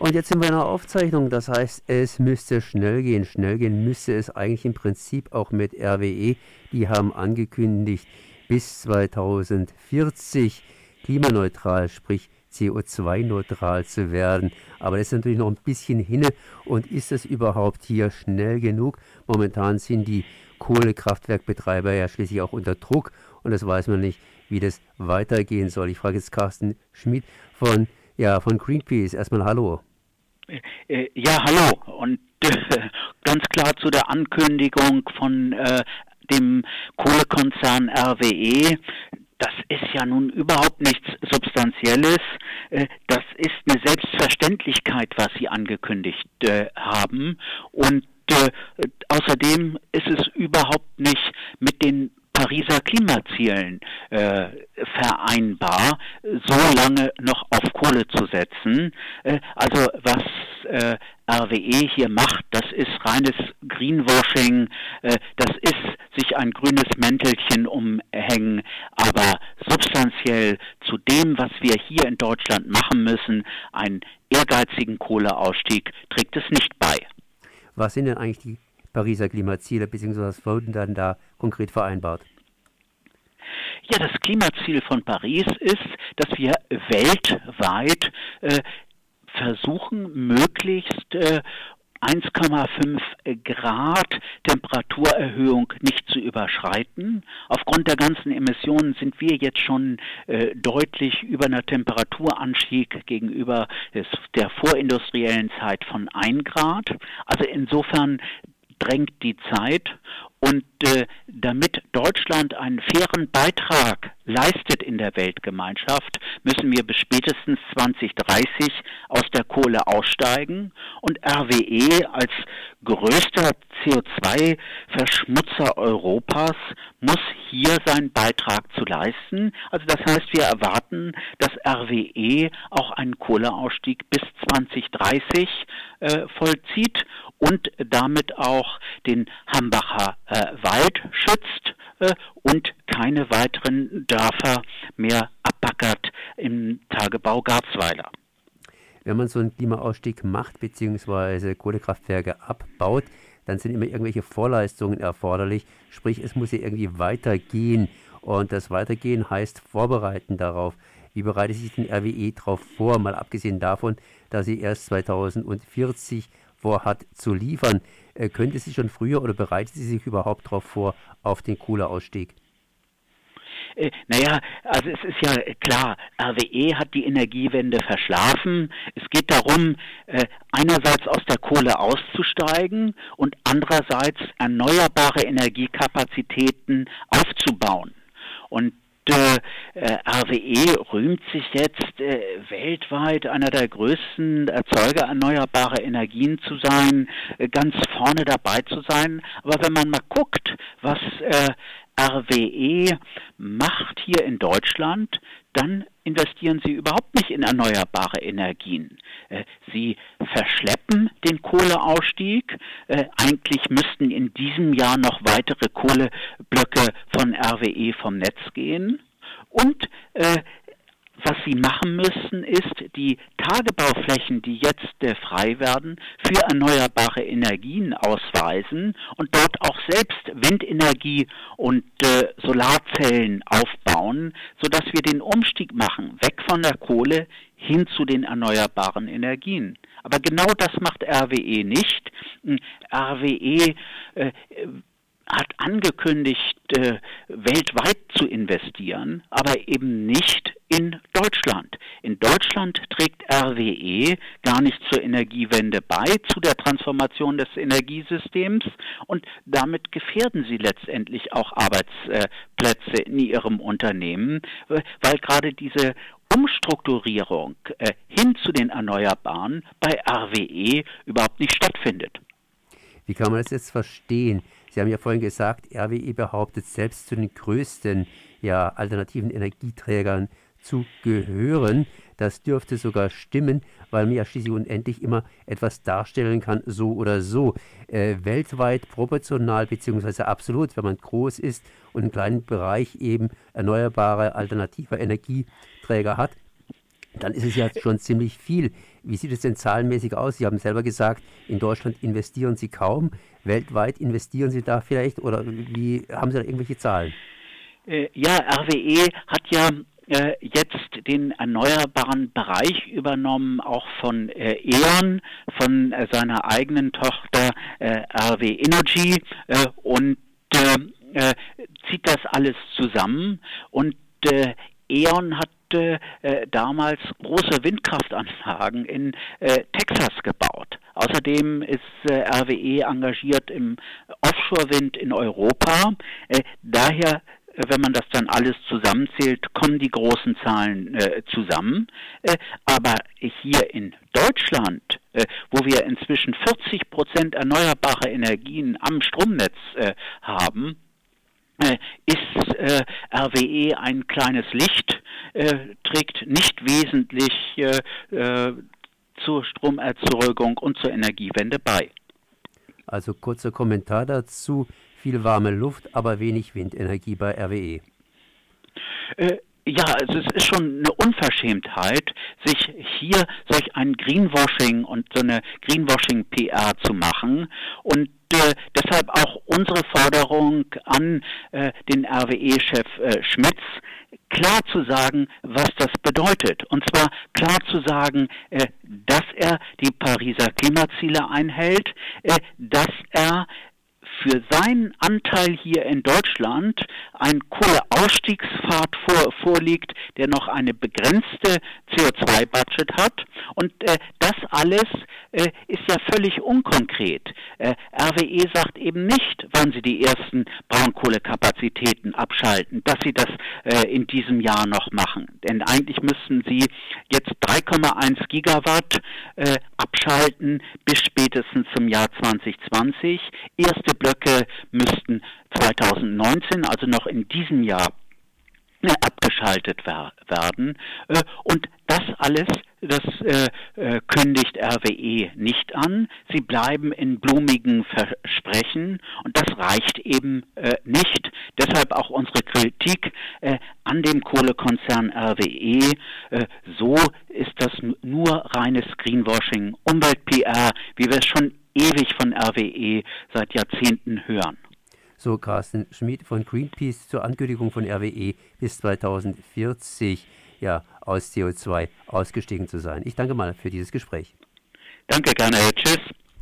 Und jetzt sind wir in der Aufzeichnung, das heißt, es müsste schnell gehen. Schnell gehen müsste es eigentlich im Prinzip auch mit RWE. Die haben angekündigt, bis 2040 klimaneutral, sprich CO2-neutral zu werden. Aber das ist natürlich noch ein bisschen hinne. Und ist es überhaupt hier schnell genug? Momentan sind die Kohlekraftwerkbetreiber ja schließlich auch unter Druck und das weiß man nicht, wie das weitergehen soll. Ich frage jetzt Carsten Schmidt von, ja, von Greenpeace. Erstmal Hallo. Äh, ja, hallo. Und äh, ganz klar zu der Ankündigung von äh, dem Kohlekonzern RWE. Das ist ja nun überhaupt nichts Substanzielles. Das ist eine Selbstverständlichkeit, was Sie angekündigt haben. Und außerdem ist es überhaupt nicht mit den Pariser Klimazielen äh, vereinbar, so lange noch auf Kohle zu setzen. Äh, also was äh, RWE hier macht, das ist reines Greenwashing, äh, das ist sich ein grünes Mäntelchen umhängen, aber substanziell zu dem, was wir hier in Deutschland machen müssen, einen ehrgeizigen Kohleausstieg, trägt es nicht bei. Was sind denn eigentlich die Pariser Klimaziele, beziehungsweise was wurden dann da konkret vereinbart? Ja, das Klimaziel von Paris ist, dass wir weltweit äh, versuchen, möglichst äh, 1,5 Grad Temperaturerhöhung nicht zu überschreiten. Aufgrund der ganzen Emissionen sind wir jetzt schon äh, deutlich über einer Temperaturanstieg gegenüber des, der vorindustriellen Zeit von 1 Grad. Also insofern drängt die Zeit und äh, damit Deutschland einen fairen Beitrag leistet in der Weltgemeinschaft, müssen wir bis spätestens 2030 aus der Kohle aussteigen und RWE als größter CO2-Verschmutzer Europas muss hier seinen Beitrag zu leisten. Also das heißt, wir erwarten, dass RWE auch einen Kohleausstieg bis 2030 äh, vollzieht und damit auch den Hambacher äh, Wald schützt äh, und keine weiteren Dörfer mehr abbackert im Tagebau Garzweiler. Wenn man so einen Klimaausstieg macht bzw. Kohlekraftwerke abbaut, dann sind immer irgendwelche Vorleistungen erforderlich. Sprich, es muss ja irgendwie weitergehen. Und das Weitergehen heißt Vorbereiten darauf. Wie bereitet sich den RWE darauf vor, mal abgesehen davon, dass sie erst 2040 vorhat zu liefern? Äh, könnte sie schon früher oder bereitet sie sich überhaupt darauf vor, auf den Kohleausstieg? Äh, naja, also es ist ja klar, RWE hat die Energiewende verschlafen. Es geht darum, äh, einerseits aus der Kohle auszusteigen und andererseits erneuerbare Energiekapazitäten aufzubauen. Und RWE rühmt sich jetzt äh, weltweit einer der größten Erzeuger erneuerbarer Energien zu sein, äh, ganz vorne dabei zu sein. Aber wenn man mal guckt, was äh, RWE macht hier in Deutschland, dann investieren sie überhaupt nicht in erneuerbare Energien. Äh, sie verschleppen den Kohleausstieg. Äh, eigentlich müssten in diesem Jahr noch weitere Kohleblöcke von RWE vom Netz gehen. Und äh, was sie machen müssen, ist die Tagebauflächen, die jetzt frei werden, für erneuerbare Energien ausweisen und dort auch selbst Windenergie und äh, Solarzellen aufbauen, sodass wir den Umstieg machen, weg von der Kohle hin zu den erneuerbaren Energien. Aber genau das macht RWE nicht. Hm, RWE äh, hat angekündigt, äh, weltweit zu investieren, aber eben nicht in Deutschland. In Deutschland trägt RWE gar nicht zur Energiewende bei, zu der Transformation des Energiesystems und damit gefährden sie letztendlich auch Arbeitsplätze in ihrem Unternehmen, weil gerade diese Umstrukturierung äh, hin zu den Erneuerbaren bei RWE überhaupt nicht stattfindet. Wie kann man das jetzt verstehen? Sie haben ja vorhin gesagt, RWE behauptet selbst zu den größten ja, alternativen Energieträgern zu gehören. Das dürfte sogar stimmen, weil man ja schließlich unendlich immer etwas darstellen kann, so oder so. Äh, weltweit proportional bzw. absolut, wenn man groß ist und einen kleinen Bereich eben erneuerbare alternative Energieträger hat, dann ist es ja schon ziemlich viel. Wie sieht es denn zahlenmäßig aus? Sie haben selber gesagt, in Deutschland investieren Sie kaum. Weltweit investieren Sie da vielleicht oder wie haben Sie da irgendwelche Zahlen? Äh, ja, RWE hat ja äh, jetzt den erneuerbaren Bereich übernommen, auch von äh, E.ON, von äh, seiner eigenen Tochter äh, RW Energy äh, und äh, zieht das alles zusammen und E.ON hat damals große Windkraftanlagen in Texas gebaut. Außerdem ist RWE engagiert im Offshore-Wind in Europa. daher wenn man das dann alles zusammenzählt, kommen die großen Zahlen äh, zusammen. Äh, aber hier in Deutschland, äh, wo wir inzwischen 40 Prozent erneuerbare Energien am Stromnetz äh, haben, äh, ist äh, RWE ein kleines Licht, trägt nicht wesentlich zur Stromerzeugung und zur Energiewende bei. Also kurzer Kommentar dazu viel warme Luft, aber wenig Windenergie bei RWE. Äh, ja, also es ist schon eine Unverschämtheit, sich hier solch ein Greenwashing und so eine Greenwashing-PR zu machen und äh, deshalb auch unsere Forderung an äh, den RWE-Chef äh, Schmitz, klar zu sagen, was das bedeutet. Und zwar klar zu sagen, äh, dass er die Pariser Klimaziele einhält, äh, dass er für seinen Anteil hier in Deutschland ein Kohleausstiegspfad vor, vorliegt, der noch eine begrenzte CO2-Budget hat. Und äh, das alles äh, ist ja völlig unkonkret. Äh, RWE sagt eben nicht, wann sie die ersten Braunkohlekapazitäten abschalten, dass sie das äh, in diesem Jahr noch machen. Denn eigentlich müssten sie jetzt 3,1 Gigawatt äh, abschalten bis spätestens zum Jahr 2020. Erste Blöcke müssten 2019, also noch in diesem Jahr, äh, abgeschaltet werden. Äh, und das alles, das äh, kündigt RWE nicht an. Sie bleiben in blumigen Versprechen und das reicht eben nicht. Deshalb auch unsere Kritik an dem Kohlekonzern RWE. so ist das nur reines Greenwashing, Umwelt-PR, wie wir es schon ewig von RWE seit Jahrzehnten hören so Carsten Schmid von Greenpeace zur Ankündigung von RWE bis 2040 ja, aus CO2 ausgestiegen zu sein. Ich danke mal für dieses Gespräch. Danke gerne. Tschüss.